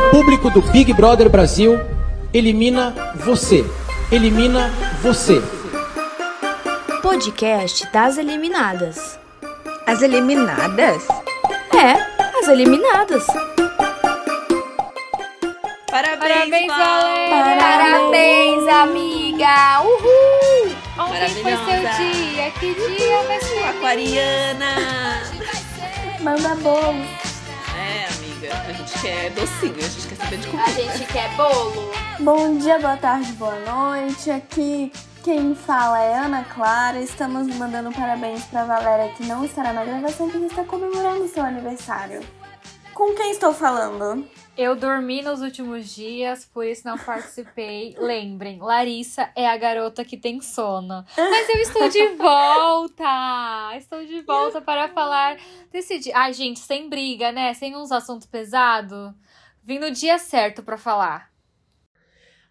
O público do Big Brother Brasil elimina você. Elimina você. Podcast das eliminadas. As eliminadas? É, as eliminadas. Parabéns, Parabéns, Val. Valéria! Parabéns, amiga! Uhul! Ontem foi seu dia. Que dia vai ser? Aquariana. Manda bolo. A gente quer docinho, a gente quer saber de A comida. gente quer bolo. Bom dia, boa tarde, boa noite. Aqui quem fala é Ana Clara. Estamos mandando parabéns para Valéria que não estará na gravação porque está comemorando seu aniversário. Com quem estou falando? Eu dormi nos últimos dias, por isso não participei. Lembrem, Larissa é a garota que tem sono. Mas eu estou de volta! Estou de volta para falar desse dia. Ai, gente, sem briga, né? Sem uns assuntos pesados. Vim no dia certo para falar.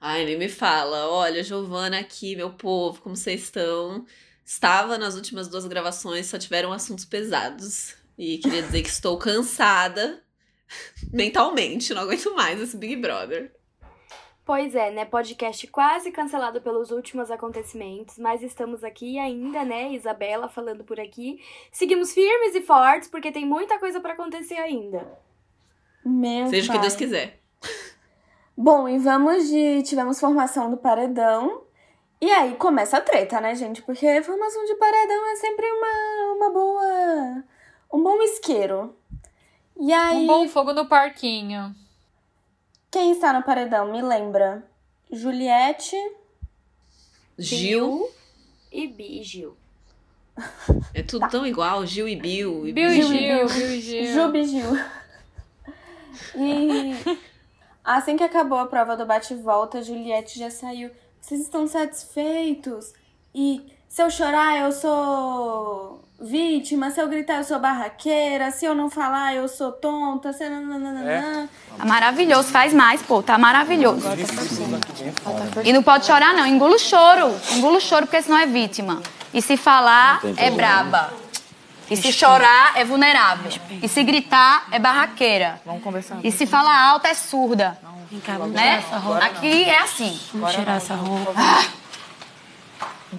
Ai, nem me fala. Olha, Giovana aqui, meu povo, como vocês estão? Estava nas últimas duas gravações, só tiveram assuntos pesados. E queria dizer que estou cansada mentalmente, não aguento mais esse Big Brother. Pois é, né? Podcast quase cancelado pelos últimos acontecimentos, mas estamos aqui ainda, né? Isabela falando por aqui. Seguimos firmes e fortes porque tem muita coisa pra acontecer ainda. Meu Seja o pai. que Deus quiser. Bom, e vamos de. Tivemos formação do paredão. E aí começa a treta, né, gente? Porque formação de paredão é sempre uma, uma boa. Um bom isqueiro. E aí. Um bom fogo no parquinho. Quem está no paredão? Me lembra. Juliette. Gil, E Bi, Gil. é tudo tão igual, Gil e Bill. E Bill e Gil e Gil, Bill e Gil. Jubi Gil. E assim que acabou a prova do bate-volta, Juliette já saiu. Vocês estão satisfeitos? E se eu chorar, eu sou vítima. Se eu gritar, eu sou barraqueira. Se eu não falar, eu sou tonta. Se... nananana. Tá maravilhoso, faz mais, pô, tá maravilhoso. E não pode chorar, não. Engula o choro. Engula o choro, porque senão é vítima. E se falar, é braba. E se chorar, é vulnerável. E se gritar, é barraqueira. Vamos conversar. E se falar alto, é surda. Né? Aqui é assim. Vamos tirar essa roupa.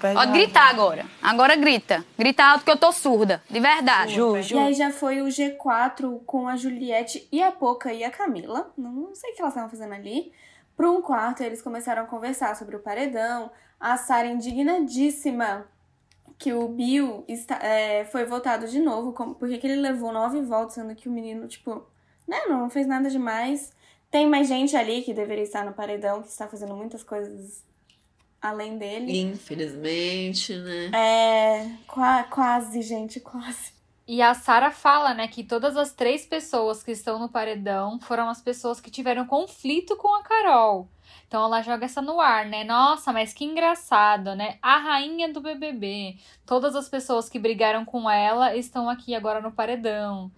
Pode gritar agora. Agora grita. Grita alto que eu tô surda. De verdade. Ju, E Ju. aí já foi o G4 com a Juliette e a Poca e a Camila. Não, não sei o que elas estavam fazendo ali. Para um quarto, eles começaram a conversar sobre o paredão. A Sara indignadíssima que o Bill está, é, foi votado de novo. como- Porque que ele levou nove votos, sendo que o menino, tipo, né, não fez nada demais. Tem mais gente ali que deveria estar no paredão, que está fazendo muitas coisas além dele. Infelizmente, né? É, qua- quase, gente, quase. E a Sara fala, né, que todas as três pessoas que estão no paredão foram as pessoas que tiveram conflito com a Carol. Então ela joga essa no ar, né? Nossa, mas que engraçado, né? A rainha do BBB. Todas as pessoas que brigaram com ela estão aqui agora no paredão.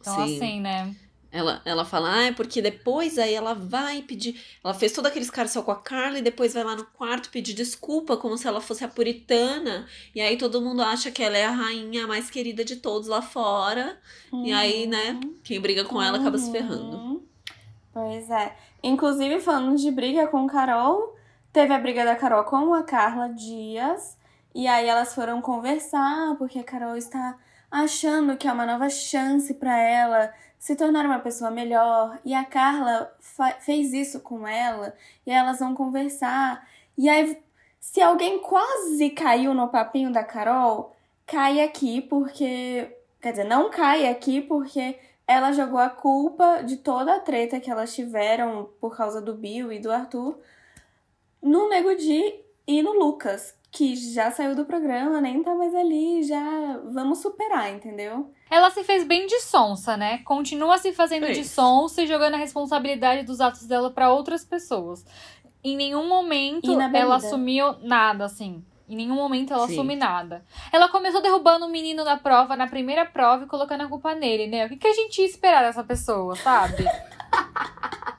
Então, Sim. assim, né? Ela, ela fala, ah, é porque depois aí ela vai pedir. Ela fez todo aquele escarcel com a Carla e depois vai lá no quarto pedir desculpa, como se ela fosse a puritana. E aí todo mundo acha que ela é a rainha mais querida de todos lá fora. E aí, né, quem briga com ela acaba se ferrando. Uhum. Pois é. Inclusive, falando de briga com Carol, teve a briga da Carol com a Carla Dias. E aí elas foram conversar, porque a Carol está achando que é uma nova chance pra ela se tornar uma pessoa melhor. E a Carla fez isso com ela. E elas vão conversar. E aí, se alguém quase caiu no papinho da Carol, cai aqui, porque. Quer dizer, não cai aqui porque ela jogou a culpa de toda a treta que elas tiveram por causa do Bill e do Arthur no Nego Di e no Lucas, que já saiu do programa, nem tá mais ali, já vamos superar, entendeu? Ela se fez bem de sonsa, né? Continua se fazendo É de sonsa e jogando a responsabilidade dos atos dela pra outras pessoas. Em nenhum momento E na ela assumiu nada, assim. Em nenhum momento ela Sim. assume nada. Ela começou derrubando o menino na prova, na primeira prova, e colocando a culpa nele, né? O que, que a gente ia esperar dessa pessoa, sabe?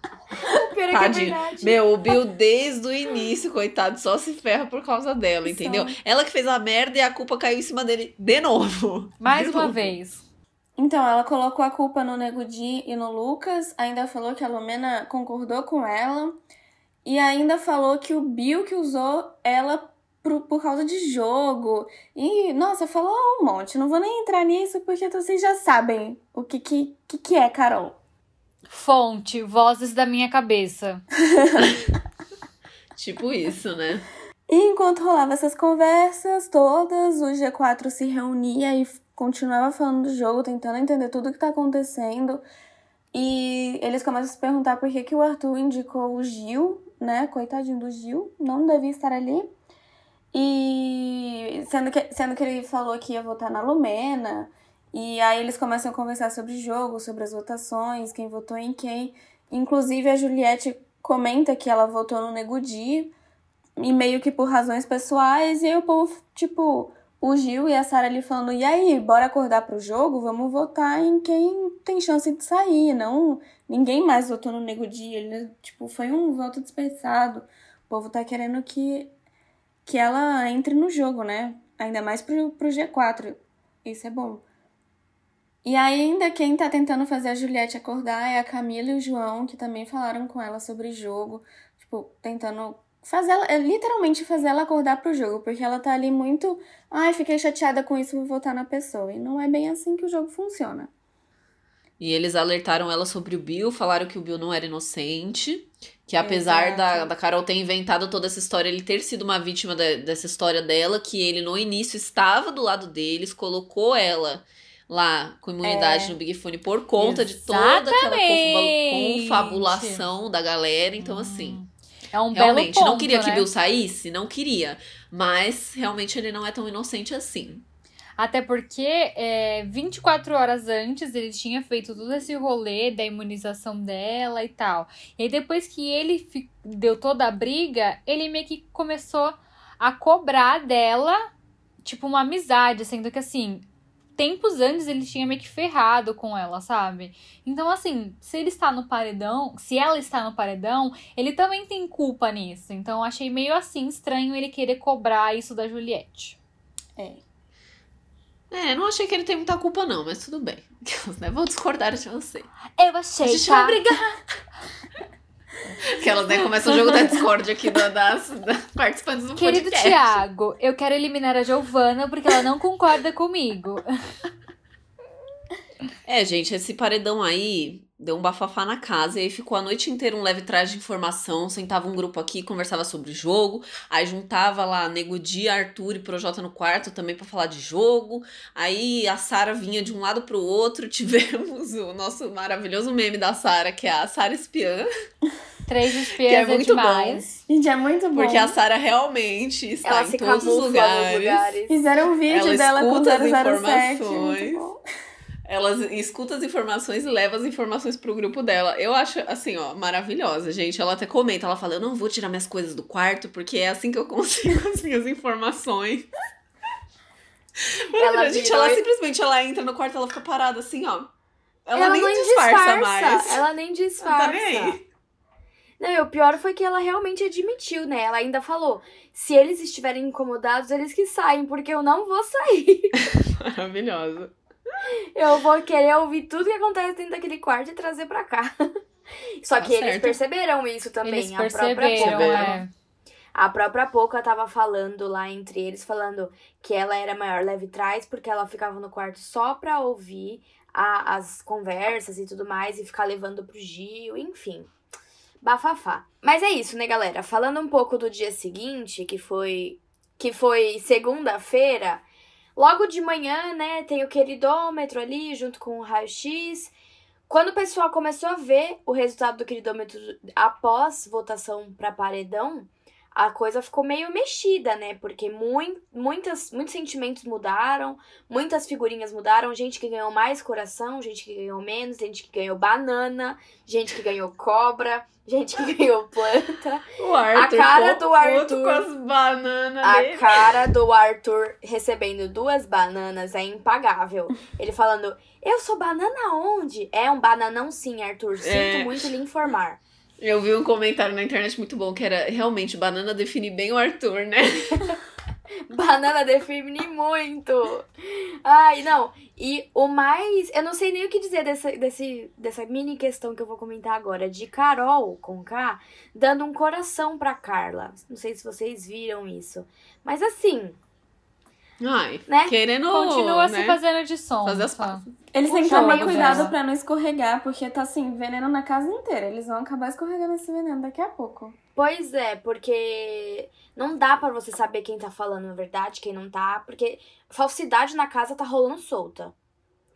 É é Tadinho. verdade. Meu, o Bill desde o início, coitado, só se ferra por causa dela, entendeu? Ela que fez a merda e a culpa caiu em cima dele de novo. Mais De uma novo. vez. Então, ela colocou a culpa no Nego Di e no Lucas, ainda falou que a Lumena concordou com ela, e ainda falou que o Bill que usou ela por, por causa de jogo. E, nossa, falou um monte. Não vou nem entrar nisso porque vocês já sabem o que, que, que, que é, Carol. Fonte, vozes da minha cabeça. tipo isso, né? E enquanto rolava essas conversas todas, o G4 se reunia e continuava falando do jogo, tentando entender tudo o que tá acontecendo. E eles começam a se perguntar por que, que o Arthur indicou o Gil, né? Coitadinho do Gil, não devia estar ali. E sendo que, sendo que ele falou que ia votar na Lumena. E aí eles começam a conversar sobre o jogo, sobre as votações, quem votou em quem. Inclusive a Juliette comenta que ela votou no Negudi, e meio que por razões pessoais, e aí o povo, tipo, o Gil e a Sara ali falando, e aí, bora acordar pro jogo? Vamos votar em quem tem chance de sair, não... Ninguém mais votou no Negudi, ele, tipo, foi um voto dispersado. O povo tá querendo que que ela entre no jogo, né? Ainda mais pro, pro G4. Isso é bom. E ainda quem tá tentando fazer a Juliette acordar é a Camila e o João, que também falaram com ela sobre jogo. Tipo, tentando fazer ela, é literalmente fazer ela acordar pro jogo, porque ela tá ali muito, ai, fiquei chateada com isso, vou votar na pessoa. E não é bem assim que o jogo funciona. E eles alertaram ela sobre o Bill, falaram que o Bill não era inocente, que apesar da, da Carol ter inventado toda essa história, ele ter sido uma vítima de, dessa história dela, que ele no início estava do lado deles, colocou ela lá com imunidade é. no Big Fone por conta Exatamente. de toda aquela confabulação da galera. Então, hum. assim. É um realmente, ponto, não queria né? que Bill saísse? Não queria. Mas realmente ele não é tão inocente assim. Até porque é, 24 horas antes ele tinha feito todo esse rolê da imunização dela e tal. E aí depois que ele deu toda a briga, ele meio que começou a cobrar dela, tipo, uma amizade, sendo que assim, tempos antes ele tinha meio que ferrado com ela, sabe? Então, assim, se ele está no paredão, se ela está no paredão, ele também tem culpa nisso. Então, achei meio assim estranho ele querer cobrar isso da Juliette. É. É, não achei que ele tem muita culpa, não, mas tudo bem. Né? Vou discordar de você. Eu achei. A gente tá? vai brigar. que elas né, começam o jogo da Discord aqui das, das participantes do Querido podcast. Tiago, eu quero eliminar a Giovana porque ela não concorda comigo. É, gente, esse paredão aí deu um bafafá na casa e aí ficou a noite inteira um leve traje de informação, sentava um grupo aqui, conversava sobre jogo, aí juntava lá Nego Dia, Arthur e Projota no quarto também para falar de jogo, aí a Sara vinha de um lado pro outro, tivemos o nosso maravilhoso meme da Sara, que é a Sara espiã. Três espiãs é, é muito demais. Gente, é muito bom. Porque a Sara realmente está Ela em todos os lugares. lugares. Fizeram um vídeo Ela dela com escuta as 007. informações. bom. Ela escuta as informações e leva as informações pro grupo dela. Eu acho, assim, ó, maravilhosa, gente. Ela até comenta, ela fala, eu não vou tirar minhas coisas do quarto, porque é assim que eu consigo as minhas informações. Ela gente, virou ela e- simplesmente ela entra no quarto, ela fica parada assim, ó. Ela, Ela nem nem disfarça, disfarça. mais. Ela nem disfarça. tá nem aí. Não, e o pior foi que ela realmente admitiu, né? Ela ainda falou: se eles estiverem incomodados, eles que saem, porque eu não vou sair. Maravilhosa. Eu vou querer ouvir tudo que acontece dentro daquele quarto e trazer pra cá. Só Tá que eles certo. perceberam isso também. Eles a própria perceberam, Poca. é. A própria Poca tava falando lá entre eles, falando que ela era maior leve trás, porque ela ficava no quarto só pra ouvir a- as conversas e tudo mais, e ficar levando pro Gil, enfim. Bafafá. Mas é isso, né, galera? Falando um pouco do dia seguinte, que foi que foi segunda-feira, logo de manhã, né, tem o queridômetro ali junto com o raio-x. Quando o pessoal começou a ver o resultado do queridômetro após votação para paredão, a coisa ficou meio mexida, né? Porque mui- muitas, muitos sentimentos mudaram, muitas figurinhas mudaram, gente que ganhou mais coração, gente que ganhou menos, gente que ganhou banana, gente que ganhou cobra, gente que ganhou planta. O Arthur. cara ficou do Arthur. com as bananas A dele. cara do Arthur recebendo duas bananas é impagável. Ele falando, eu sou banana onde? É um bananão sim, Arthur. Sinto É. muito lhe informar. Eu vi um comentário na internet muito bom que era realmente banana define bem o Arthur, né? Banana define muito. Ai, não. E o mais. Eu não sei nem o que dizer dessa, desse, dessa mini questão que eu vou comentar agora. De Carol com K dando um coração pra Carla. Não sei se vocês viram isso. Mas assim. Ai, Né? querendo. Continua né? se fazendo de som. Fazer as só. pazes. Eles têm que tomar cuidado pra não escorregar, porque tá assim, veneno na casa inteira. Eles vão acabar escorregando esse veneno daqui a pouco. Pois é, porque não dá pra você saber quem tá falando a verdade, quem não tá, porque falsidade na casa tá rolando solta.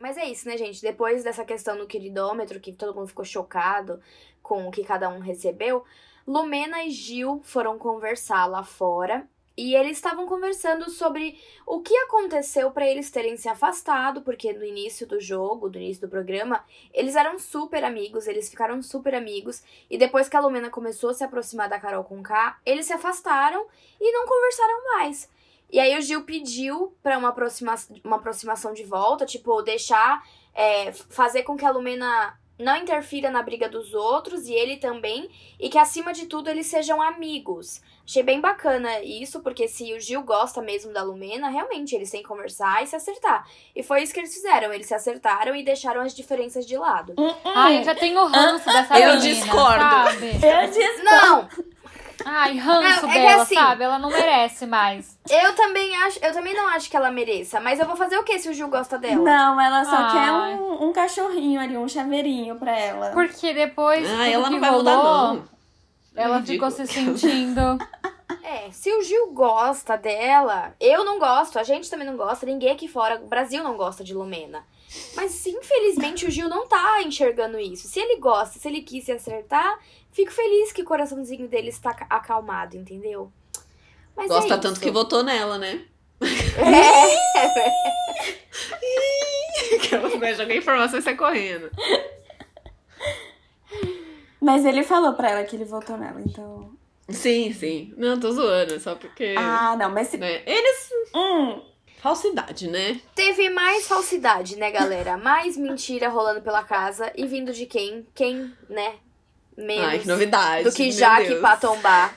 Mas é isso, né, gente? Depois dessa questão do queridômetro, que todo mundo ficou chocado com o que cada um recebeu, Lumena e Gil foram conversar lá fora. E eles estavam conversando sobre o que aconteceu pra eles terem se afastado, porque no início do jogo, no início do programa, eles eram super amigos, eles ficaram super amigos. E depois que a Lumena começou a se aproximar da Carol com K, eles se afastaram e não conversaram mais. E aí o Gil pediu pra uma, aproxima uma aproximação de volta, tipo, deixar, é, fazer com que a Lumena não interfira na briga dos outros e ele também, e que acima de tudo eles sejam amigos. Achei bem bacana isso, porque se o Gil gosta mesmo da Lumena, realmente eles têm que conversar e se acertar. E foi isso que eles fizeram, eles se acertaram e deixaram as diferenças de lado. Ai, eu já tenho ranço dessa Eu menina, discordo. sabe? Eu disse. Não! Ai, ranço Não, é que dela, assim- sabe? Ela não merece mais. Eu também acho, eu também não acho que ela mereça, mas eu vou fazer o que se o Gil gosta dela? Não, ela só Ai. quer um, um cachorrinho ali, um chaveirinho pra ela. Porque depois Ah, ela que não vai rolou, mudar, não. ela ficou se sentindo... É, se o Gil gosta dela, eu não gosto, a gente também não gosta, ninguém aqui fora, o Brasil não gosta de Lumena. Mas infelizmente o Gil não tá enxergando isso. Se ele gosta, se ele quis se acertar, fico feliz que o coraçãozinho dele está ca- acalmado, entendeu? Mas Gosta é tanto isso. que votou nela, né? É, Aquelas né? Joguei informação e sai correndo. Mas ele falou pra ela que ele votou nela, então. Sim, sim. Não, tô zoando, só porque. Ah, não, mas se. né? Eles. Hum, Falsidade, né? Teve mais falsidade, né, galera? Mais mentira rolando pela casa e vindo de quem? Quem, né? Menos Ai, que novidade. do que meu Jaque Deus. Patombá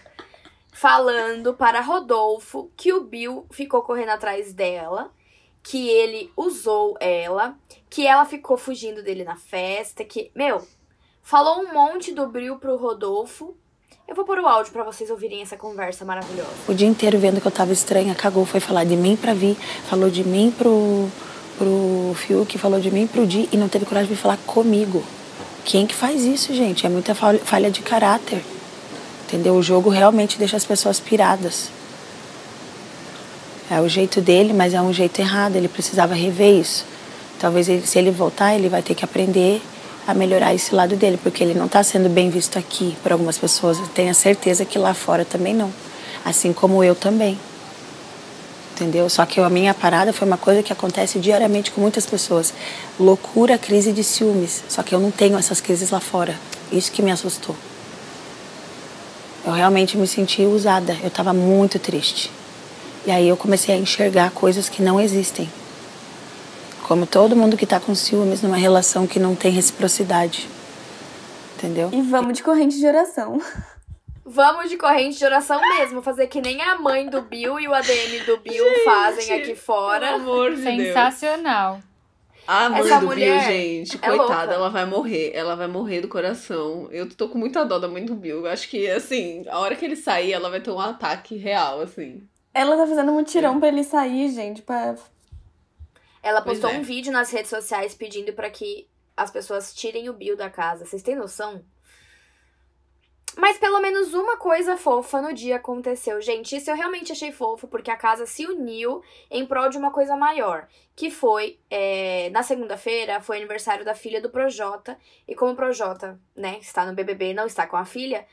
falando para Rodolfo que o Bill ficou correndo atrás dela, que ele usou ela, que ela ficou fugindo dele na festa, que, meu, falou um monte do Bill pro Rodolfo. Eu vou pôr o áudio pra vocês ouvirem essa conversa maravilhosa. O dia inteiro vendo que eu tava estranha, cagou, foi falar de mim pra Vi, falou de mim pro, pro Fiuk, falou de mim pro Di e não teve coragem de falar comigo. Quem que faz isso, gente? É muita falha, de caráter. Entendeu? O jogo realmente deixa as pessoas piradas. É o jeito dele, mas é um jeito errado. Ele precisava rever isso. Talvez ele- se ele voltar, ele vai ter que aprender a melhorar esse lado dele, porque ele não está sendo bem visto aqui por algumas pessoas. Eu tenho a certeza que lá fora também não. Assim como eu também. Entendeu? Só que a minha parada foi uma coisa que acontece diariamente com muitas pessoas. Loucura, crise de ciúmes. Só que eu não tenho essas crises lá fora. Isso que me assustou. Eu realmente me senti usada. Eu estava muito triste. E aí eu comecei a enxergar coisas que não existem. Como todo mundo que está com ciúmes numa relação que não tem reciprocidade. Entendeu? e vamos de corrente de oração. Vamos de corrente de oração mesmo, fazer que nem a mãe do Bill e o ADM do Bill fazem aqui Pelo fora. amor de Deus. Sensacional. A mãe Essa do mulher Bill, gente, é coitada, louca. ela vai morrer. Ela vai morrer do coração. Eu tô com muita dó da mãe do Bill. Eu acho que, assim, a hora que ele sair, ela vai ter um ataque real, assim. Ela tá fazendo um mutirão pra ele sair, gente, pra... Ela postou é. um vídeo nas redes sociais pedindo pra que as pessoas tirem o Bill da casa. Vocês têm noção? Mas pelo menos uma coisa fofa no dia aconteceu. Gente, isso eu realmente achei fofo, porque a casa se uniu em prol de uma coisa maior. Que foi, é, na segunda-feira, foi aniversário da filha do Projota. E como o Projota, né, está no BBB não está com a filha,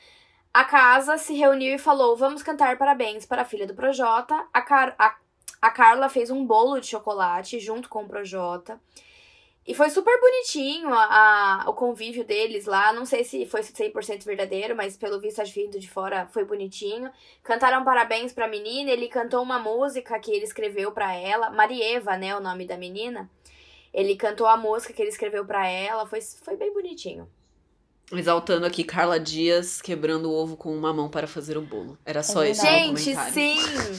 a casa se reuniu e falou: vamos cantar parabéns para a filha do Projota. A, Car a a Carla fez um bolo de chocolate junto com o Projota. E foi super bonitinho a, a- o convívio deles lá. Não sei se foi 100% verdadeiro, mas pelo visto, acho vindo de fora foi bonitinho. Cantaram parabéns pra menina. Ele cantou uma música que ele escreveu pra ela. Marieva, né? O nome da menina. Ele cantou a música que ele escreveu pra ela. Foi, foi bem bonitinho. Exaltando aqui Carla Dias quebrando o ovo com uma mão para fazer o bolo. Era só É isso no Gente, sim!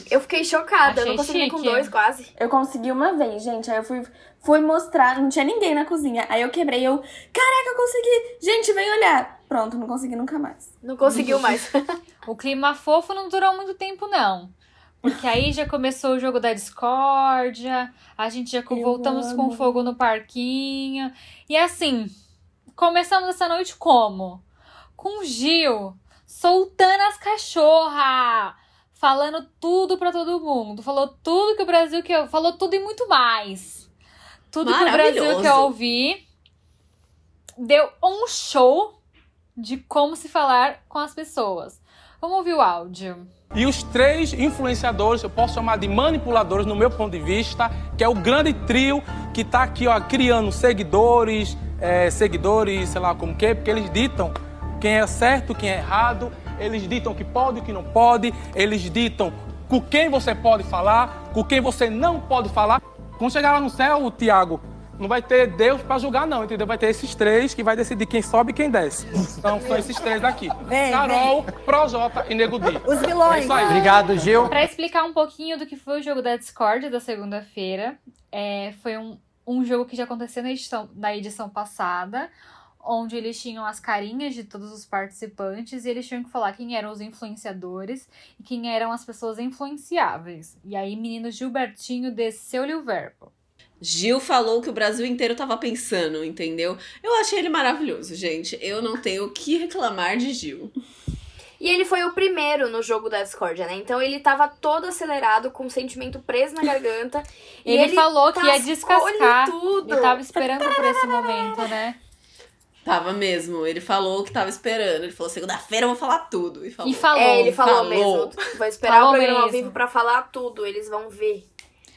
Eu fiquei chocada. eu não Achei consegui nem com chique. dois, quase. Eu consegui uma vez, gente. Aí eu fui, fui mostrar, não tinha ninguém na cozinha. Aí eu quebrei, eu, caraca, eu consegui! Gente, vem olhar! Pronto, não consegui nunca mais. Não conseguiu mais. O clima fofo não durou muito tempo, não. Porque aí já começou o jogo da discórdia, a gente já Eu voltamos com amo. fogo no parquinho. E assim, começamos essa noite como? Com o Gil soltando as cachorras, falando tudo pra todo mundo. Falou tudo que o Brasil quer, falou tudo e muito mais. Tudo que o Brasil Maravilhoso. quer ouvir. Deu um show de como se falar com as pessoas. Vamos ouvir o áudio. E os três influenciadores, eu posso chamar de manipuladores no meu ponto de vista, que é o grande trio que está aqui ó, criando seguidores, é, seguidores, sei lá como que, porque eles ditam quem é certo, quem é errado, eles ditam o que pode e o que não pode, eles ditam com quem você pode falar, com quem você não pode falar. Quando chegar lá no céu, Tiago, não vai ter Deus para julgar, não, entendeu? Vai ter esses três que vai decidir quem sobe e quem desce. Então são esses três daqui. Vem, Carol, Projota e Nego Di. Os É vilões. isso aí. Obrigado, Gil. Pra explicar um pouquinho do que foi o jogo da Discord da segunda-feira, é, foi um, um jogo que já aconteceu na edição, na edição passada, onde eles tinham as carinhas de todos os participantes e eles tinham que falar quem eram os influenciadores e quem eram as pessoas influenciáveis. E aí, menino Gilbertinho desceu-lhe o verbo. Gil falou que o Brasil inteiro tava pensando, entendeu? Eu achei ele maravilhoso, gente. Eu não tenho o que reclamar de Gil. E ele foi o primeiro no jogo da discórdia, né? Então ele tava todo acelerado, com o sentimento preso na garganta. e Ele, falou que ia descascar. tudo. Ele tava esperando por esse momento, né? Tava mesmo. Ele falou que tava esperando. Ele falou: segunda-feira eu vou falar tudo. E falou. E falou. É, ele falou, falou. mesmo. Vou esperar Falou o programa ao mesmo. vivo pra falar tudo. Eles vão ver.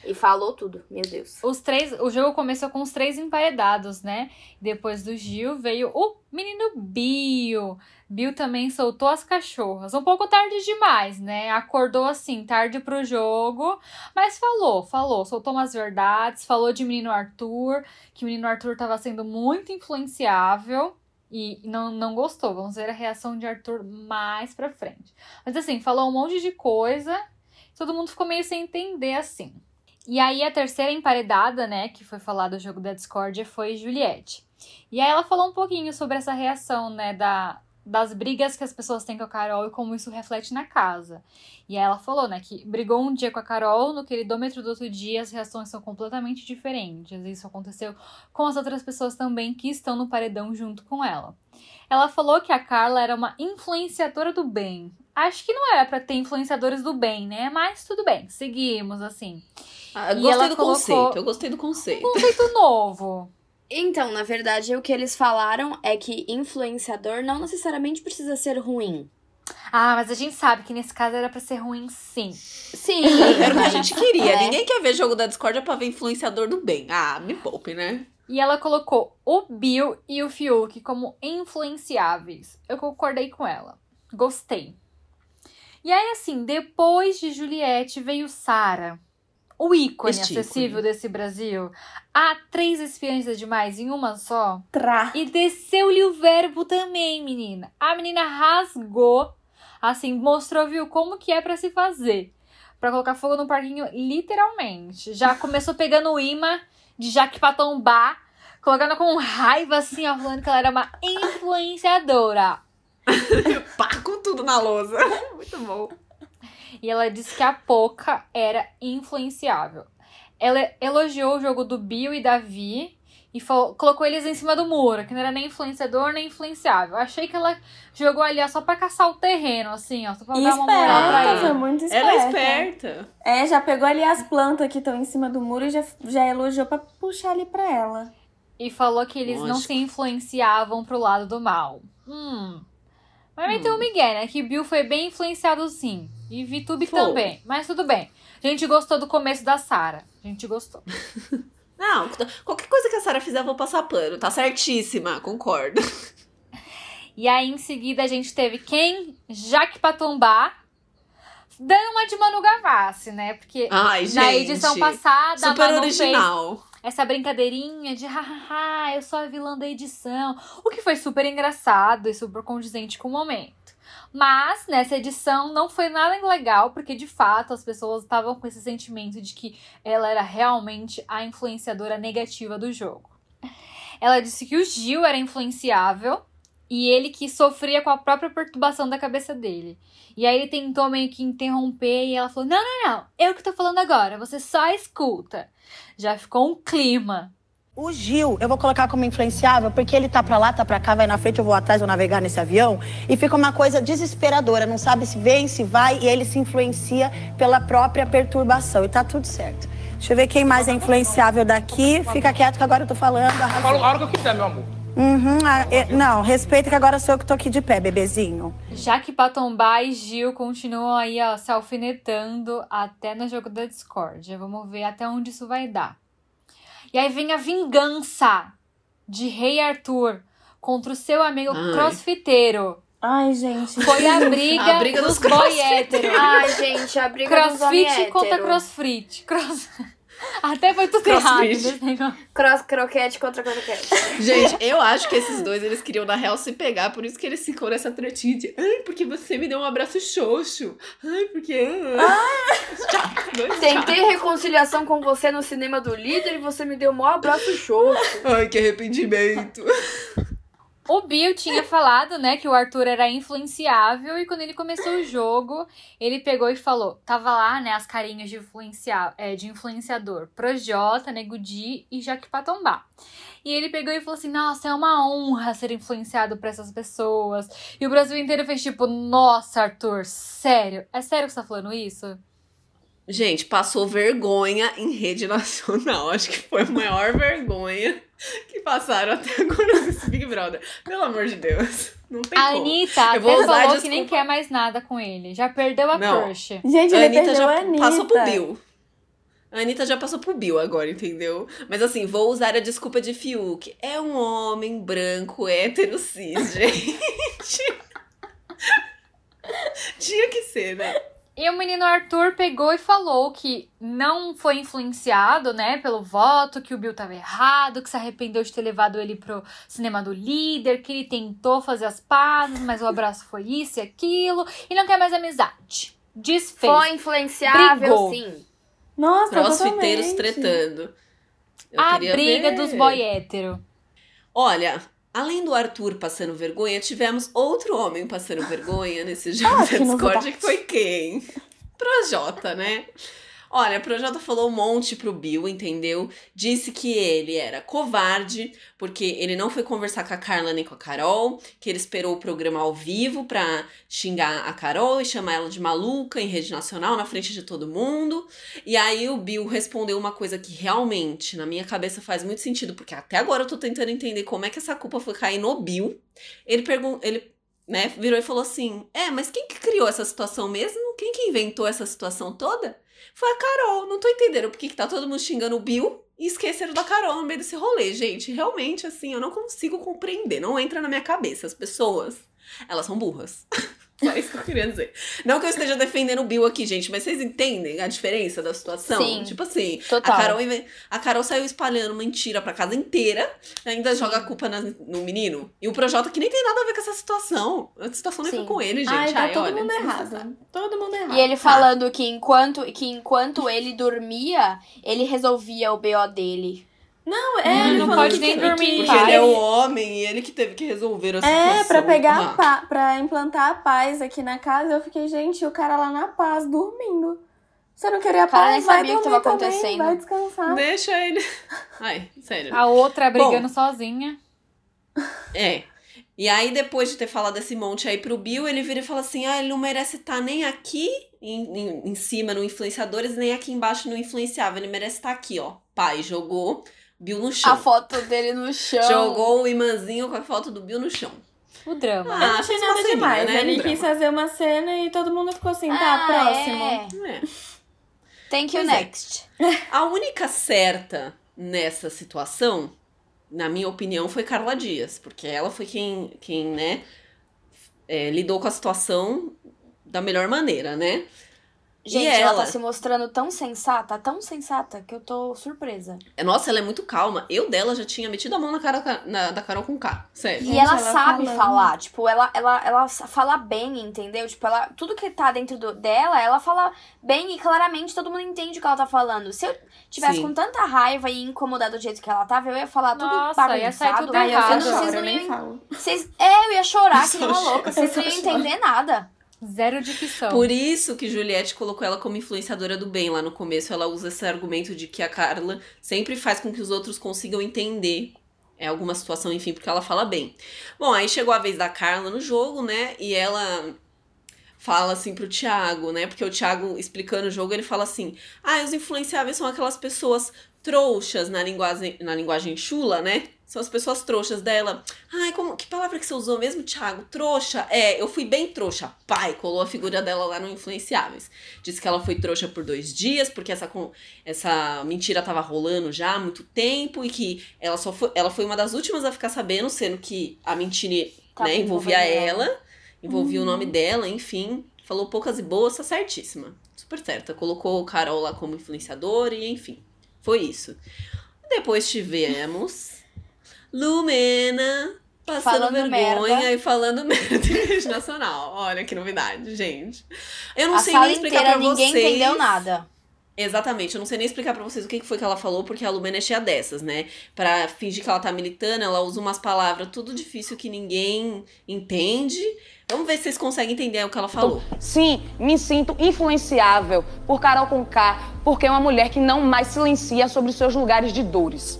E falou tudo, meu Deus. Os três, o jogo começou com os três emparedados, né? Depois do Gil veio o menino Bill. Bill também soltou as cachorras. Um pouco tarde demais, né? Acordou assim, tarde pro jogo. Mas falou, falou, soltou umas verdades. Falou de menino Arthur, que o menino Arthur tava sendo muito influenciável. E não, não gostou. Vamos ver a reação de Arthur mais pra frente. Mas assim, falou um monte de coisa. Todo mundo ficou meio sem entender assim. E aí a terceira emparedada, né, que foi falado do jogo da discórdia foi Juliette. E aí ela falou um pouquinho sobre essa reação, né, da, das brigas que as pessoas têm com a Carol e como isso reflete na casa. E aí ela falou, né, que brigou um dia com a Carol, no queridômetro do outro dia as reações são completamente diferentes. Isso aconteceu com as outras pessoas também que estão no paredão junto com ela. Ela falou que a Carla era uma influenciadora do bem. Acho que não era pra ter influenciadores do bem, né? Mas tudo bem, seguimos assim. Ah, eu E gostei ela do colocou- conceito. Eu gostei do conceito. Conceito novo. Então, na verdade, o que eles falaram é que influenciador não necessariamente precisa ser ruim. Ah, mas a gente sabe que nesse caso era pra ser ruim, sim. Sim. Era o que a gente queria. É. Ninguém quer ver jogo da discórdia pra ver influenciador do bem. Ah, me poupe, né? E ela colocou o Bill e o Fiuk como influenciáveis. Eu concordei com ela. Gostei. E aí, assim, depois de Juliette veio Sara. O ícone Este acessível ícone. desse Brasil. Há três espiãs demais em uma só. Tra. E desceu-lhe o verbo também, menina. A menina rasgou, assim, mostrou, viu, como que é pra se fazer. Pra colocar fogo no parquinho, literalmente. Já começou pegando o imã de Jaque Patombá, colocando com raiva, assim, ó, falando que ela era uma influenciadora. Pá com tudo na lousa. Muito bom. E ela disse que a Poca era influenciável. Ela elogiou o jogo do Bill e Davi e falou- colocou eles em cima do muro, que não era nem influenciador nem influenciável. Eu achei que ela jogou ali ó, só pra caçar o terreno, assim, ó, só pra E dar uma moral pra esperta, foi ele. muito esperta. Ela é esperta. É, já pegou ali as plantas que estão em cima do muro e já, já elogiou pra puxar ali pra ela. E falou que eles não Lógico. se influenciavam pro lado do mal. Hum. Mas meteu o Miguel, né? Que Bill foi bem influenciado sim. E Vitube Foi. também. Mas tudo bem. A gente gostou do começo da Sara. A gente gostou. Não, qualquer coisa que a Sarah fizer, eu vou passar pano. Tá certíssima, concordo. E aí, em seguida, a gente teve quem? Jaque Patumbá. Dando uma de Manu Gavassi, né? Porque Ai, na gente. edição passada, a Super Manu original. fez... essa brincadeirinha de hahaha, eu sou a vilã da edição, o que foi super engraçado e super condizente com o momento. Mas nessa edição não foi nada legal, porque de fato as pessoas estavam com esse sentimento de que ela era realmente a influenciadora negativa do jogo. Ela disse que o Gil era influenciável e ele que sofria com a própria perturbação da cabeça dele. E aí ele tentou meio que interromper e ela falou: Não, não, não, eu que tô falando agora, você só escuta. Já ficou um clima. O Gil, eu vou colocar como influenciável, porque ele tá pra lá, tá pra cá, vai na frente, eu vou atrás, vou navegar nesse avião. E fica uma coisa desesperadora, não sabe se vem, se vai, e ele se influencia pela própria perturbação. E tá tudo certo. Deixa eu ver quem mais é influenciável daqui. Fica quieto que agora eu tô falando. Fala a hora que eu quiser, meu amor. Uhum, ah, é- não, respeita que agora sou eu que tô aqui de pé, bebezinho. Jaque Patombá e Gil continuam aí ó, se alfinetando até no jogo da Discord. Vamos ver até onde isso vai dar. E aí vem a vingança de Rei Arthur contra o seu amigo Ai. crossfiteiro. Ai, gente. Foi a briga, A briga dos, dos boy héteros. Ai, gente, a briga dos homens Crossfit contra hétero. crossfit. Cross... Até foi tudo Crossfit. errado. negócio. Cross croquete contra croquete. Gente, eu acho que esses dois, eles queriam na real se pegar, por isso que eles ficam nessa tretinha de Ai, porque você me deu um abraço xoxo. Ai, porque... Ah. Chatos. Tentei reconciliação com você no cinema do líder e você me deu o maior abraço xoxo. Ai, que arrependimento. O Bill tinha falado, né, que o Arthur era influenciável e quando ele começou o jogo, ele pegou e falou, tava lá, né, as carinhas de, é, de influenciador, Projota, Nego Di e Jaque Patombá. E ele pegou e falou assim, nossa, é uma honra ser influenciado por essas pessoas. E o Brasil inteiro fez tipo, nossa, Arthur, sério? É sério que você tá falando isso? Gente, passou vergonha em rede nacional. Acho que foi a maior vergonha que passaram até agora nesse Big Brother. Pelo amor de Deus. Não tem A como. Anitta Eu vou usar a falou que nem quer mais nada com ele. Já perdeu a Não. crush. Gente, A ele Anitta perdeu já a Anitta. passou pro Bill. A Anitta já passou pro Bill agora, entendeu? Mas assim, vou usar a desculpa de Fiuk. É um homem branco, hétero, cis, gente. Tinha que ser, né? E o menino Arthur pegou e falou que não foi influenciado, né, pelo voto, que o Bill tava errado, que se arrependeu de ter levado ele pro cinema do líder, que ele tentou fazer as pazes, mas o abraço foi isso e aquilo, e não quer mais amizade. Desfez. Foi influenciável, Brigou. sim. Nossa, Crossfiteiros totalmente. tretando. Eu a briga ver. dos boy hétero. Olha, além do Arthur passando vergonha, tivemos outro homem passando vergonha nesse jogo da Discord, que foi quem? Projota, né? Olha, Projota falou um monte pro Bill, entendeu? Disse que ele era covarde, porque ele não foi conversar com a Carla nem com a Carol, que ele esperou o programa ao vivo pra xingar a Carol e chamar ela de maluca em rede nacional, na frente de todo mundo. E aí o Bill respondeu uma coisa que realmente, na minha cabeça, faz muito sentido, porque até agora eu tô tentando entender como é que essa culpa foi cair no Bill. Ele perguntou. Ele né, virou e falou assim: É, mas quem que criou essa situação mesmo? Quem que inventou essa situação toda? Foi a Carol. Não tô entendendo por que tá todo mundo xingando o Bill e esqueceram da Carol no meio desse rolê, gente. Realmente, assim, eu não consigo compreender. Não entra na minha cabeça. As pessoas, elas são burras. Só isso que eu queria dizer. Não que eu esteja defendendo o Bill aqui, gente, mas vocês entendem a diferença da situação? Sim. Tipo assim, Total. a Carol, a Carol saiu espalhando mentira pra casa inteira, ainda joga a culpa na- no menino. E o Projota que nem tem nada a ver com essa situação. A situação nem Sim. foi com ele, gente. Ai, tá Ai, todo olha, mundo errado. Todo mundo errado. E ele falando que enquanto, que enquanto ele dormia, ele resolvia o BO dele. Não, é, Hum, ele não pode que- nem dormir em que- Porque paz. ele é o homem e ele que teve que resolver a situação. É, pra pegar a Ah. pra implantar a paz aqui na casa, eu fiquei, gente, o cara lá na paz, dormindo. Você não queria a cara paz? nem vai sabia o que dormir tava também, acontecendo. Vai descansar. Deixa ele. Ai, sério. A outra brigando sozinha. É. E aí, depois de ter falado esse monte aí pro Bill, ele vira e fala assim: ah, ele não merece estar nem aqui em, em, em cima no influenciadores, nem aqui embaixo no influenciável. Ele merece estar aqui, ó. Pai, jogou Bill no chão. A foto dele no chão. Jogou o imãzinho com a foto do Bill no chão. O drama. Ah, não tinha nada ceninha, demais. né? Ele Um quis drama. fazer uma cena e todo mundo ficou assim, tá, Ah, próximo. é. É. Thank you, Pois é. next. A única certa nessa situação, na minha opinião, foi Carla Dias, porque ela foi quem, quem né, é, lidou com a situação da melhor maneira, né? Gente, e ela... ela tá se mostrando tão sensata, tão sensata, que eu tô surpresa. Nossa, ela é muito calma. Eu dela já tinha metido a mão na cara da- na- da Carol com K. Sério. E Gente, ela, ela sabe falando. falar, tipo, ela, ela, ela fala bem, entendeu? Tipo, ela, tudo que tá dentro do- dela, ela fala bem e claramente todo mundo entende o que ela tá falando. Se eu tivesse Sim. com tanta raiva e incomodada do jeito que ela tava, eu ia falar tudo Nossa, bagunçado. tudo Aí eu não- vocês não iam, vocês, é, eu ia chorar que nem uma louca, vocês não iam entender nada. Zero dicção. Por isso que Juliette colocou ela como influenciadora do bem lá no começo. Ela usa esse argumento de que a Carla sempre faz com que os outros consigam entender é, alguma situação, enfim, porque ela fala bem. Bom, aí chegou a vez da Carla no jogo, né? E ela fala assim pro Thiago, né? Porque o Thiago explicando o jogo, ele fala assim: "Ah, os influenciáveis são aquelas pessoas trouxas na linguagem na linguagem chula, né? São as pessoas trouxas dela. Ai, como que palavra que você usou mesmo, Thiago? Trouxa? É, eu fui bem trouxa. Pai, colou a figura dela lá no Influenciáveis. Disse que ela foi trouxa por dois dias, porque essa, essa mentira tava rolando já há muito tempo e que ela só foi, ela foi uma das últimas a ficar sabendo, sendo que a mentira Tava né, envolvia envolvendo ela, envolvia o nome dela, enfim. Falou poucas e boas, tá certíssima. Super certa. Colocou o Carol lá como influenciador e enfim. Foi isso. Depois tivemos Lumena passando Falando vergonha merda. e falando merda em rede nacional. Olha que novidade, gente. Eu não a sei sala nem explicar inteira pra ninguém vocês. entendeu nada. Exatamente, eu não sei nem explicar pra vocês o que que foi que ela falou, porque a Lumena é cheia dessas, né? Pra fingir que ela tá militando, ela usa umas palavras tudo difícil que ninguém entende. Vamos ver se vocês conseguem entender o que ela falou. Sim, me sinto influenciável por Carol Conká, porque é uma mulher que não mais silencia sobre seus lugares de dores.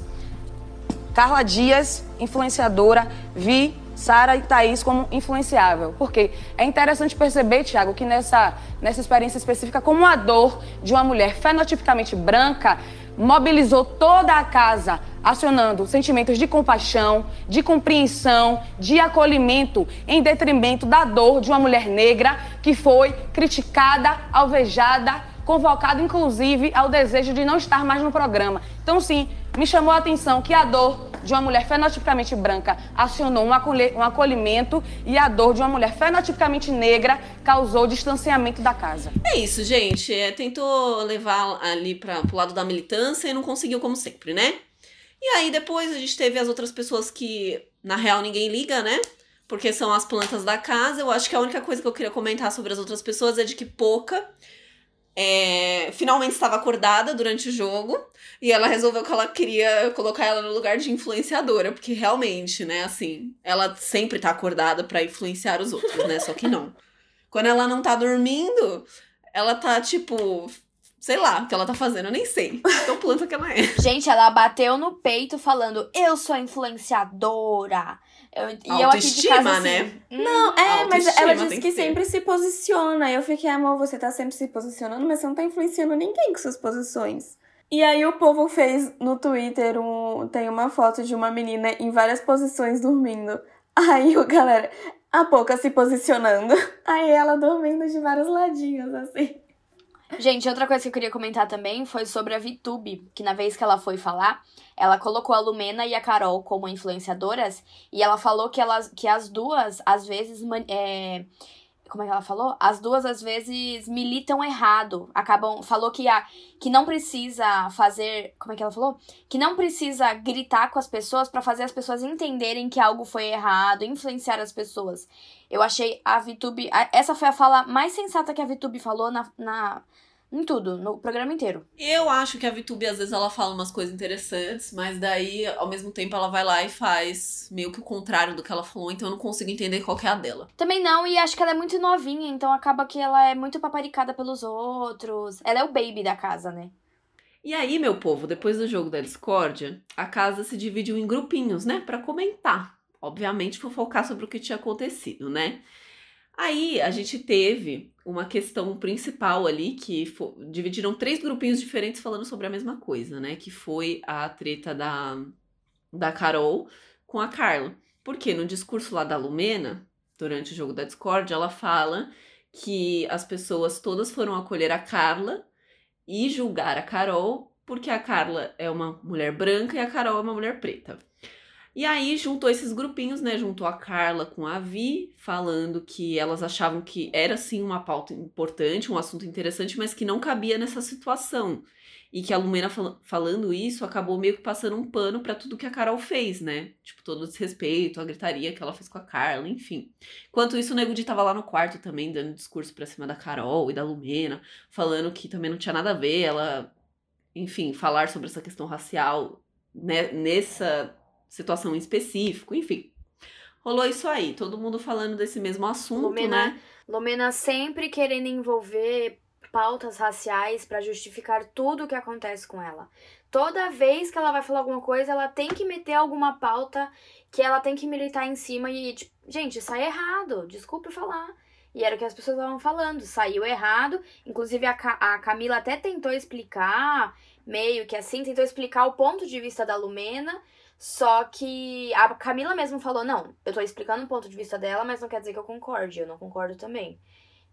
Carla Dias, influenciadora, vi Sara e Thaís como influenciável. Porque é interessante perceber, Tiago, que nessa, nessa experiência específica, como a dor de uma mulher fenotipicamente branca mobilizou toda a casa, acionando sentimentos de compaixão, de compreensão, de acolhimento, em detrimento da dor de uma mulher negra que foi criticada, alvejada, convocada inclusive ao desejo de não estar mais no programa. Então, sim, me chamou a atenção que a dor de uma mulher fenotipicamente branca acionou um, acolhe- um acolhimento e a dor de uma mulher fenotipicamente negra causou distanciamento da casa. É isso, gente. É, tentou levar ali para pro lado da militância e não conseguiu, como sempre, né? E aí depois a gente teve as outras pessoas que, na real, ninguém liga, né? Porque são as plantas da casa. Eu acho que a única coisa que eu queria comentar sobre as outras pessoas é de que Pouca é, finalmente estava acordada durante o jogo e ela resolveu que ela queria colocar ela no lugar de influenciadora, porque realmente, né, assim, ela sempre tá acordada pra influenciar os outros, né? Só que não. Quando ela não tá dormindo, ela tá tipo, sei lá, o que ela tá fazendo, eu nem sei. Tão planta que ela é. Gente, ela bateu no peito falando, eu sou influenciadora. Eu, e eu Autoestima, casa, assim, né? hum, Não, é, mas ela disse que que sempre se posiciona. Eu fiquei, amor, você tá sempre se posicionando, mas você não tá influenciando ninguém com suas posições. E aí o povo fez no Twitter um. Tem uma foto de uma menina em várias posições dormindo. Aí o galera, a pouca se posicionando. Aí ela dormindo de vários ladinhos, assim. Gente, outra coisa que eu queria comentar também foi sobre a VTube, que na vez que ela foi falar, ela colocou a Lumena e a Carol como influenciadoras, e ela falou que, elas, que as duas, às vezes, é, como é que ela falou? As duas, às vezes, militam errado. Acabam. Falou que, a, que não precisa fazer. Como é que ela falou? Que não precisa gritar com as pessoas pra fazer as pessoas entenderem que algo foi errado, influenciar as pessoas. Eu achei a VTube. Essa foi a fala mais sensata que a VTube falou na, na, em tudo, no programa inteiro. Eu acho que a VTube, às vezes, ela fala umas coisas interessantes, mas daí, ao mesmo tempo, ela vai lá e faz meio que o contrário do que ela falou, então eu não consigo entender qual que é a dela. Também não, e acho que ela é muito novinha, então acaba que ela é muito paparicada pelos outros. Ela é o baby da casa, né? E aí, meu povo, depois do jogo da discórdia, a casa se dividiu em grupinhos, né, Pra comentar. Obviamente, fofocar sobre o que tinha acontecido, né? Aí a gente teve uma questão principal ali que fo- dividiram três grupinhos diferentes falando sobre a mesma coisa, né? Que foi a treta da, da Carol com a Carla. Porque no discurso lá da Lumena, durante o jogo da discórdia, ela fala que as pessoas todas foram acolher a Carla e julgar a Carol porque a Carla é uma mulher branca e a Carol é uma mulher preta. E aí juntou esses grupinhos, né? Juntou a Carla com a Vi, falando que elas achavam que era sim uma pauta importante, um assunto interessante, mas que não cabia nessa situação. E que a Lumena fal falando isso acabou meio que passando um pano para tudo que a Carol fez, né? Tipo, todo o desrespeito, a gritaria que ela fez com a Carla, enfim. Enquanto isso, o Nego Di tava lá no quarto também, dando discurso pra cima da Carol e da Lumena, falando que também não tinha nada a ver ela, enfim, falar sobre essa questão racial né, nessa situação em específico, enfim. Rolou isso aí, todo mundo falando desse mesmo assunto, né? Lumena sempre querendo envolver pautas raciais pra justificar tudo o que acontece com ela. Toda vez que ela vai falar alguma coisa, ela tem que meter alguma pauta que ela tem que militar em cima e, tipo, gente, sai errado, desculpe falar. E era o que as pessoas estavam falando, saiu errado. Inclusive a, Ca a Camila até tentou explicar, meio que assim, tentou explicar o ponto de vista da Lumena. Só que a Camila mesmo falou: não, eu tô explicando o ponto de vista dela, mas não quer dizer que eu concorde. Eu não concordo também.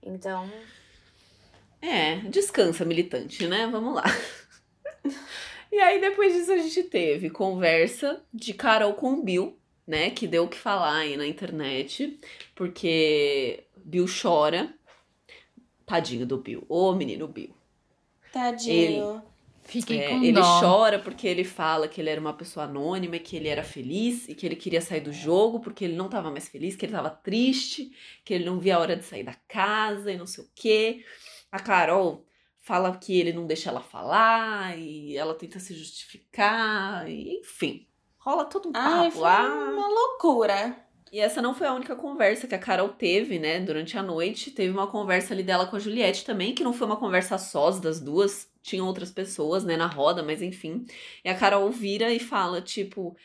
Então. É, descansa, militante, né? Vamos lá. e aí, depois disso, a gente teve conversa de Carol com o Bill, né? Que deu o que falar aí na internet, porque Bill chora. Tadinho do Bill. Ô, menino Bill. Tadinho. Fiquem É, com ele dó. chora porque ele fala que ele era uma pessoa anônima, que ele era feliz e que ele queria sair do jogo porque ele não tava mais feliz, que ele tava triste, que ele não via a hora de sair da casa e não sei o quê. A Carol fala que ele não deixa ela falar e ela tenta se justificar, e, enfim. Rola todo um Ai, papo foi lá. uma loucura. E essa não foi a única conversa que a Carol teve, né, durante a noite. Teve uma conversa ali dela com a Juliette também, que não foi uma conversa sós das duas. Tinham outras pessoas, né, na roda, mas enfim. E a Carol vira e fala, tipo,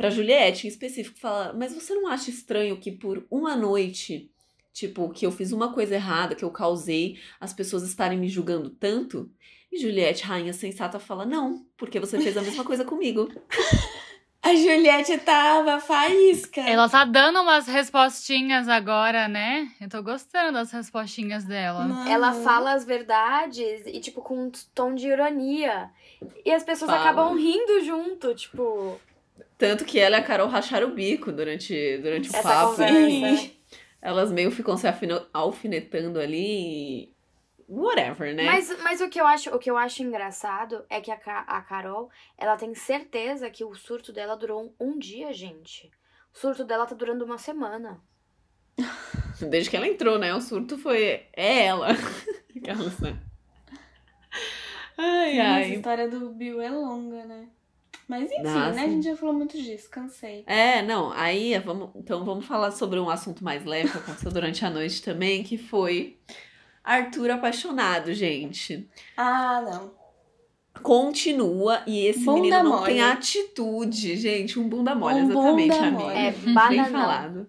pra Juliette em específico, fala: Mas você não acha estranho que por uma noite, tipo, que eu fiz uma coisa errada, que eu causei, as pessoas estarem me julgando tanto? E Juliette, rainha sensata, fala: Não, porque você fez a mesma coisa comigo. A Juliette tava faísca. Ela tá dando umas respostinhas agora, né? Eu tô gostando das respostinhas dela. Mano. Ela fala as verdades e, tipo, com um tom de ironia. E as pessoas Fala. acabam rindo junto, tipo, Tanto que ela e a Carol racharam o bico durante, durante o papo. conversa. Elas meio ficam se alfinetando ali e. Whatever, né? Mas, mas o, que eu acho, o que eu acho engraçado é que a, Ca- a Carol, ela tem certeza que o surto dela durou um, um dia, gente. O surto dela tá durando uma semana. Desde que ela entrou, né? O surto foi. É ela. Aquelas, né? Ai, Sim, ai. história do Bill é longa, né? Mas enfim, Ah, né? A gente já falou muito disso, cansei. É, não, aí vamos, então vamos falar sobre um assunto mais leve que aconteceu durante a noite também, que foi Arthur apaixonado, gente. Ah, não. Continua e esse Bunda menino não mole. tem atitude, gente. Um bunda mole, Um exatamente, bunda amiga. mole. É, Bem bananão. falado.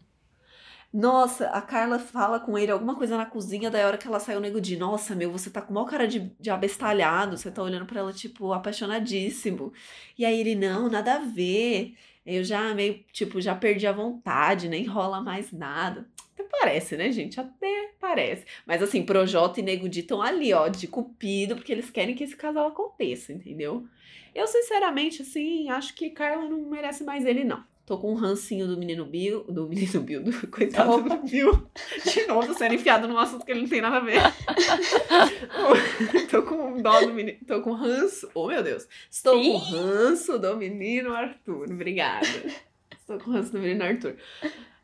Nossa, a Carla fala com ele alguma coisa na cozinha, daí a hora que ela sai, o nego de nossa, meu, você tá com maior cara de, de abestalhado, você tá olhando pra ela, tipo, apaixonadíssimo. E aí ele, não, nada a ver. Eu já meio, tipo, já perdi a vontade, nem rola mais nada. Parece, né, gente? Até parece. Mas assim, Projota e Nego Di estão ali, ó, de cupido, porque eles querem que esse casal aconteça, entendeu? Eu, sinceramente, assim, acho que Carla não merece mais ele, não. Tô com um rancinho do menino Bill, do menino Bill, do coitado Opa. do Bill. De novo, sendo enfiado num assunto que ele não tem nada a ver. tô com dó do menino, tô com ranço. Oh, meu Deus. Estou com ranço do menino Arthur. Obrigada. Estou com ranço do menino Arthur.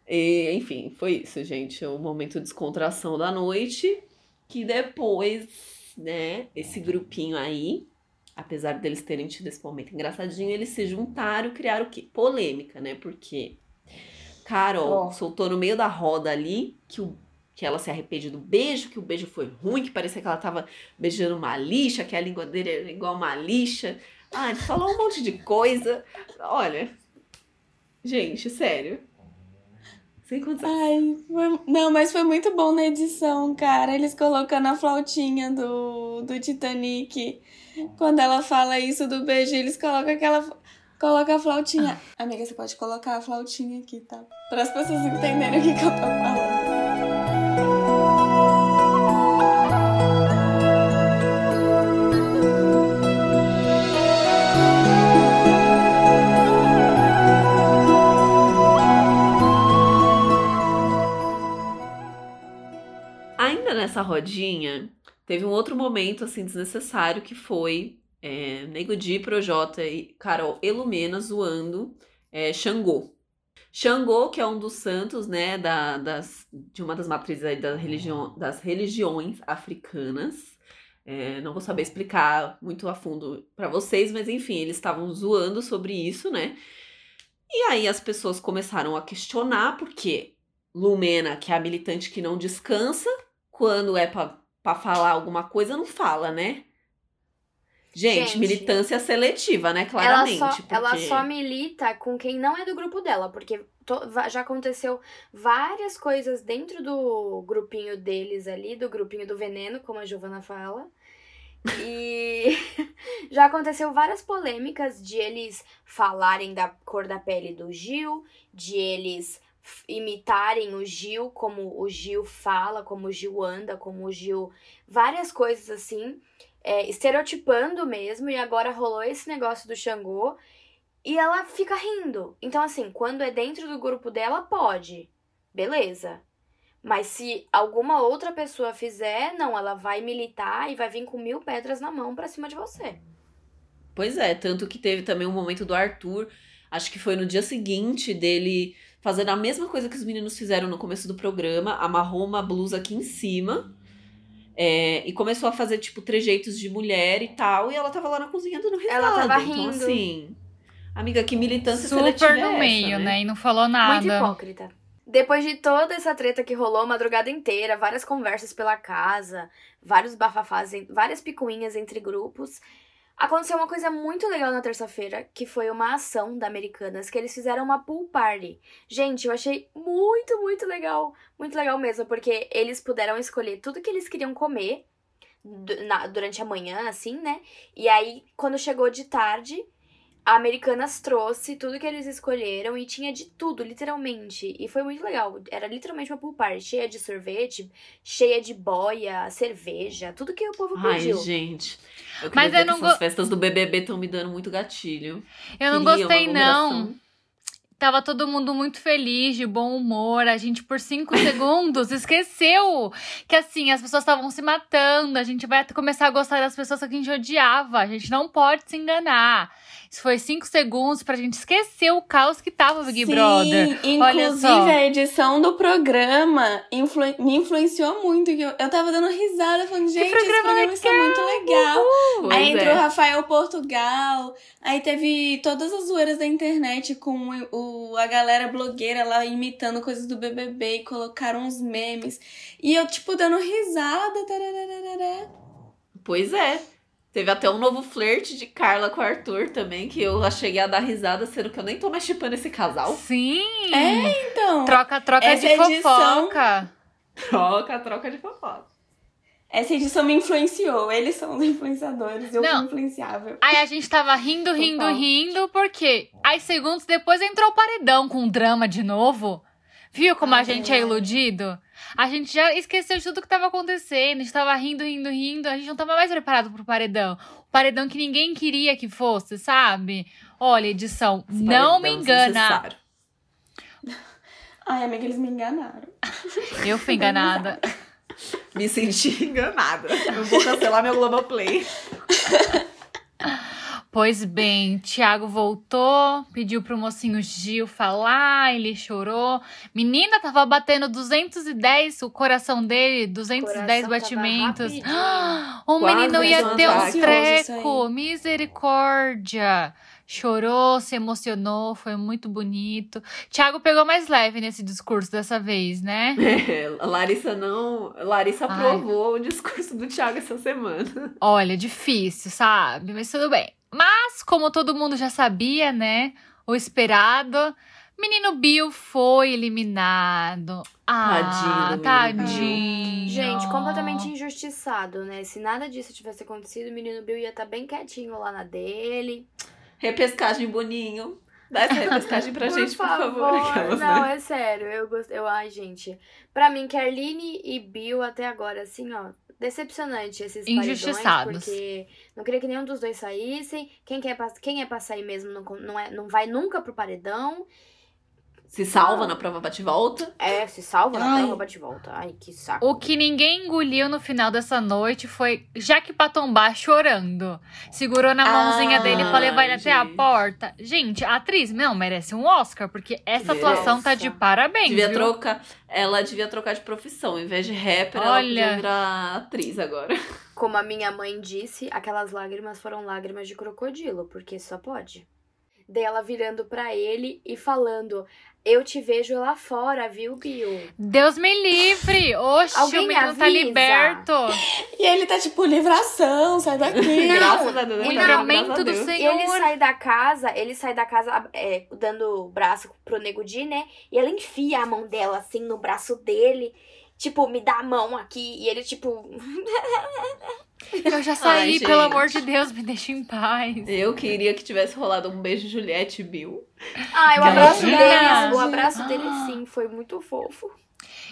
E, enfim, foi isso, gente. O momento de descontração da noite. Que depois, né, esse grupinho aí, apesar deles terem tido esse momento engraçadinho, eles se juntaram e criaram o quê? Polêmica, né? Porque Carol Ó. soltou no meio da roda ali que, o, que ela se arrepende do beijo, que o beijo foi ruim, que parecia que ela tava beijando uma lixa, que a língua dele era igual uma lixa. Ah, ele falou um monte de coisa. Olha, gente, sério. Sem condição. Ai, foi- não, mas foi muito bom na edição, cara. Eles colocando a flautinha do, do Titanic. Quando ela fala isso do beijo, eles colocam aquela. Coloca a flautinha. Amiga, você pode colocar a flautinha aqui, tá? Para as pessoas entenderem o que, que eu tô falando. Nessa rodinha, teve um outro momento, assim, desnecessário, que foi é, Nego Di, Projota e Carol Elumena zoando é, Xangô. Xangô, que é um dos santos, né, da, das, de uma das matrizes aí da religião, das religiões africanas. É, não vou saber explicar muito a fundo para vocês, mas enfim, eles estavam zoando sobre isso, né? E aí as pessoas começaram a questionar, porque Lumena, que é a militante que não descansa, quando é para falar alguma coisa, não fala, né? Gente, Gente, militância seletiva, né? Claramente. Ela só, porque... ela só milita com quem não é do grupo dela, porque to- já aconteceu várias coisas dentro do grupinho deles ali, do grupinho do veneno, como a Giovana fala. E já aconteceu várias polêmicas de eles falarem da cor da pele do Gil, de eles imitarem o Gil, como o Gil fala, como o Gil anda, como o Gil. Várias coisas assim é, estereotipando mesmo, e agora rolou esse negócio do Xangô, e ela fica rindo. Então, assim, quando é dentro do grupo dela, pode. Beleza. Mas se alguma outra pessoa fizer, não, ela vai militar e vai vir com mil pedras na mão pra cima de você. Pois é, tanto que teve também um momento do Arthur, acho que foi no dia seguinte dele fazendo a mesma coisa que os meninos fizeram no começo do programa, amarrou uma blusa aqui em cima. é, e começou a fazer, tipo, trejeitos de mulher e tal. E ela tava lá na cozinha dando risada. Ela tava Então, rindo. assim. Amiga, que militância seletiva Super é no essa, meio, né? né? E não falou nada. Muito hipócrita. Depois de toda essa treta que rolou a madrugada inteira, várias conversas pela casa, vários bafafás, várias picuinhas entre grupos, aconteceu uma coisa muito legal na terça-feira, que foi uma ação da Americanas, que eles fizeram uma pool party. Gente, eu achei muito, muito legal. Muito legal mesmo, porque eles puderam escolher tudo que eles queriam comer durante a manhã, assim, né? E aí, quando chegou de tarde, a Americanas trouxe tudo que eles escolheram e tinha de tudo, literalmente. E foi muito legal. Era literalmente uma pool party, cheia de sorvete, cheia de boia, cerveja, tudo que o povo Ai, pediu. gente. Eu Mas eu dizer não que essas go- festas do BBB estão me dando muito gatilho. Eu não Queria uma gostei, não. Tava todo mundo muito feliz, de bom humor. A gente, por cinco segundos, esqueceu que, assim, as pessoas estavam se matando. A gente vai começar a gostar das pessoas que a gente odiava. A gente não pode se enganar. Isso foi cinco segundos pra gente esquecer o caos que tava o Big Sim, Brother. Inclusive a edição do programa influ- me influenciou muito. Eu, eu tava dando risada, falando, gente, esse programa programa está muito legal. Pois aí entrou é. Rafael Portugal, aí teve todas as zoeiras da internet com o, a galera blogueira lá imitando coisas do BBB e colocaram uns memes. E eu, tipo, dando risada. Pois é. Teve até um novo flerte de Carla com o Arthur também, que eu cheguei a dar risada, sendo que eu nem tô mais chipando esse casal. Sim! É, então. Troca, troca Essa de edição- fofoca. Troca, troca de fofoca. Essa edição me influenciou. Eles são os influenciadores, eu Não. fui influenciável. Aí a gente tava rindo, rindo, rindo, porque aí segundos depois entrou o paredão com drama de novo. Viu como a Ai, gente é é. iludido? A gente já esqueceu de tudo que tava acontecendo. A gente tava rindo, rindo, rindo. A gente não tava mais preparado pro paredão. O paredão que ninguém queria que fosse, sabe? Olha, edição, Esse não me engana. Ai, amiga, eles me enganaram. Eu fui enganada. Me senti enganada. Eu vou cancelar meu Globoplay. Pois bem, Thiago voltou, pediu pro mocinho Gil falar, ele chorou. Menina, tava batendo 210, o coração dele, 210 Coração batimentos. O Quase menino ia ter um treco, misericórdia. Chorou, se emocionou, foi muito bonito. Thiago pegou mais leve nesse discurso dessa vez, né? É, Larissa não. Larissa Ai. aprovou o discurso do Thiago essa semana. Olha, difícil, sabe? Mas tudo bem. Mas, como todo mundo já sabia, né? O esperado. Menino Bill foi eliminado. Ah, Tadinho tadinho. Gente, completamente injustiçado, né? Se nada disso tivesse acontecido, o menino Bill ia estar bem quietinho lá na dele. Repescagem, Boninho. Dá essa repescagem pra gente, por favor. Aquelas, Não, né? é sério. Eu gosto. Eu, ai, gente. Pra mim, Kerline e Bill até agora, assim, ó. Decepcionante esses paredões, Injustiçados. porque não queria que nenhum dos dois saíssem. Quem, quer, quem é pra sair mesmo não, não, é, não vai nunca pro paredão. Se salva na prova bate-volta. É, se salva na Ai. prova, bate e volta. Ai, que saco. O que ninguém engoliu no final dessa noite foi Jaque Patombá chorando. Segurou na mãozinha Ah, dele pra levar ele até a porta. Gente, a atriz, não, merece um Oscar, porque essa atuação tá de parabéns, Devia viu? trocar. Ela devia trocar de profissão. Em vez de rapper, ela Olha. podia virar atriz agora. Como a minha mãe disse, aquelas lágrimas foram lágrimas de crocodilo, porque só pode. Daí ela virando pra ele e falando: Eu te vejo lá fora, viu, Bill? Deus me livre! Oxe, Alguém o menino tá liberto! E ele tá tipo, livração, sai daqui. Graças a Deus. e não, a livramento do. Senhor. Ele sai da casa, ele sai da casa é, dando o braço pro Nego Di, né? E ela enfia a mão dela assim no braço dele. Tipo, me dá a mão aqui. E ele, tipo. Eu já saí, Ai, pelo amor de Deus, me deixa em paz. Eu queria que tivesse rolado um beijo Juliette e Bill. Ai, o abraço deles. O Ah. abraço deles, sim, foi muito fofo.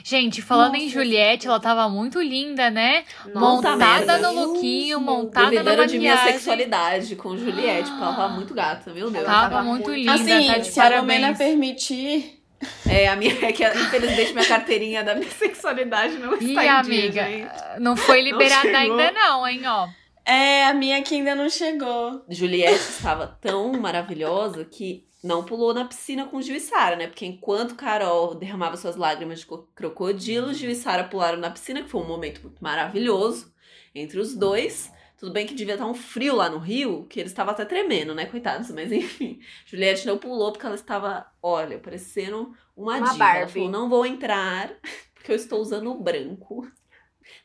Gente, falando em Nossa, Juliette, ela tava muito linda, né? Nossa, montada merda. no lookinho, montada na Duvidando de minha maquiagem. sexualidade com Juliette, porque ela tava muito gata, meu Deus. Tava tava muito linda, Assim, tá de se a Lumena parabéns. permitir. É, a minha, é que infelizmente minha carteirinha da minha sexualidade não Ih, está em amiga, dia, gente. não foi liberada chegou. ainda não, hein, ó. É, a minha que ainda não chegou. Juliette estava tão maravilhosa que não pulou na piscina com Gil e Sara, né? Porque enquanto Carol derramava suas lágrimas de co- crocodilo, Gil e Sara pularam na piscina, que foi um momento muito maravilhoso entre os dois. Tudo bem que devia estar um frio lá no Rio, que eles estavam até tremendo, né, coitados? Mas enfim, Juliette não pulou porque ela estava, olha, parecendo uma, Uma diva. Ela Barbie. falou, não vou entrar porque eu estou usando o branco.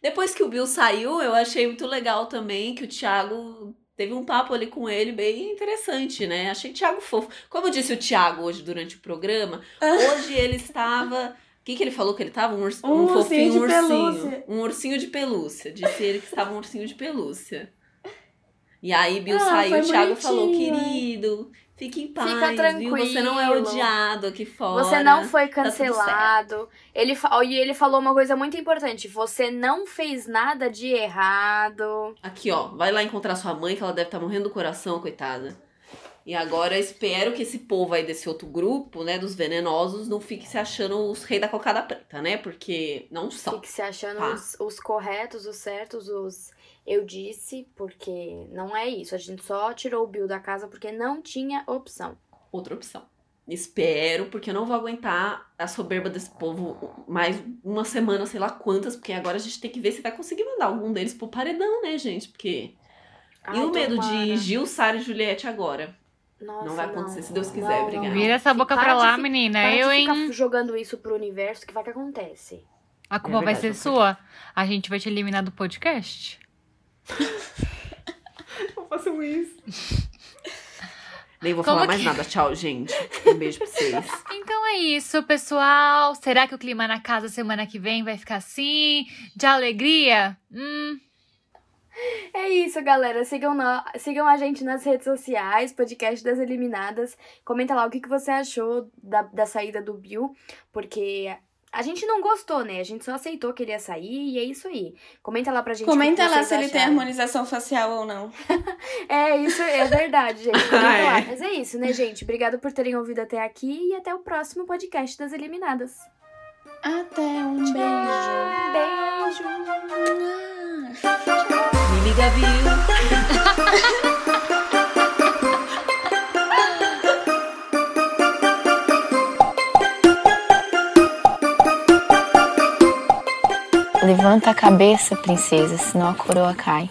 Depois que o Bill saiu, eu achei muito legal também que o Thiago teve um papo ali com ele bem interessante, né? Achei o Thiago fofo. Como eu disse o Thiago hoje durante o programa, hoje ele estava. O que, que ele falou que ele estava? Um, urs- Um ursinho fofinho de ursinho. pelúcia. Um ursinho de pelúcia. Disse ele que estava um ursinho de pelúcia. E aí Bill Ah, saiu, foi o Thiago falou, é. querido, fique em paz, Fica viu? Você não é tranquilo. odiado aqui fora. Você não foi tudo cancelado. ele fa- E ele falou uma coisa muito importante. Você não fez nada de errado. Aqui, ó, vai lá encontrar sua mãe, que ela deve estar morrendo do coração, coitada. E agora eu espero que esse povo aí desse outro grupo, né, dos venenosos, não fique se achando os reis da cocada preta, né? Porque não são. Fique se achando Tá. os, os corretos, os certos, os eu disse, porque não é isso. A gente só tirou o Bill da casa porque não tinha opção. Outra opção. Espero, porque eu não vou aguentar a soberba desse povo mais uma semana, sei lá quantas, porque agora a gente tem que ver se vai conseguir mandar algum deles pro paredão, né, gente? Porque. Ai, e o medo de. Gil, Sara e Juliette agora? Nossa, não vai acontecer, se Deus quiser, obrigada. Vira essa boca Para pra lá, fi- menina. Para Eu, hein? ficar jogando isso pro universo, que vai que acontece. A culpa É vai verdade, ser eu sua? A gente vai te eliminar do podcast? Não façam isso. Nem vou Como falar mais que- nada. Tchau, gente. Um beijo pra vocês. Então é isso, pessoal. Será que o clima na casa semana que vem vai ficar assim? De alegria? Hum. É isso, galera. Sigam, nó- sigam a gente nas redes sociais, podcast das Eliminadas. Comenta lá o que, que você achou da, da saída do Bill, porque a gente não gostou, né? A gente só aceitou que ele ia sair e é isso aí. Comenta lá pra gente. Comenta lá se ele tem harmonização facial ou não. É, isso é verdade, gente. Comenta Ah, é. lá. Mas é isso, né, gente? Obrigada por terem ouvido até aqui e até o próximo podcast das Eliminadas. Até um beijo. Beijo! Liga, Bill. Levanta a cabeça, princesa, senão a coroa cai.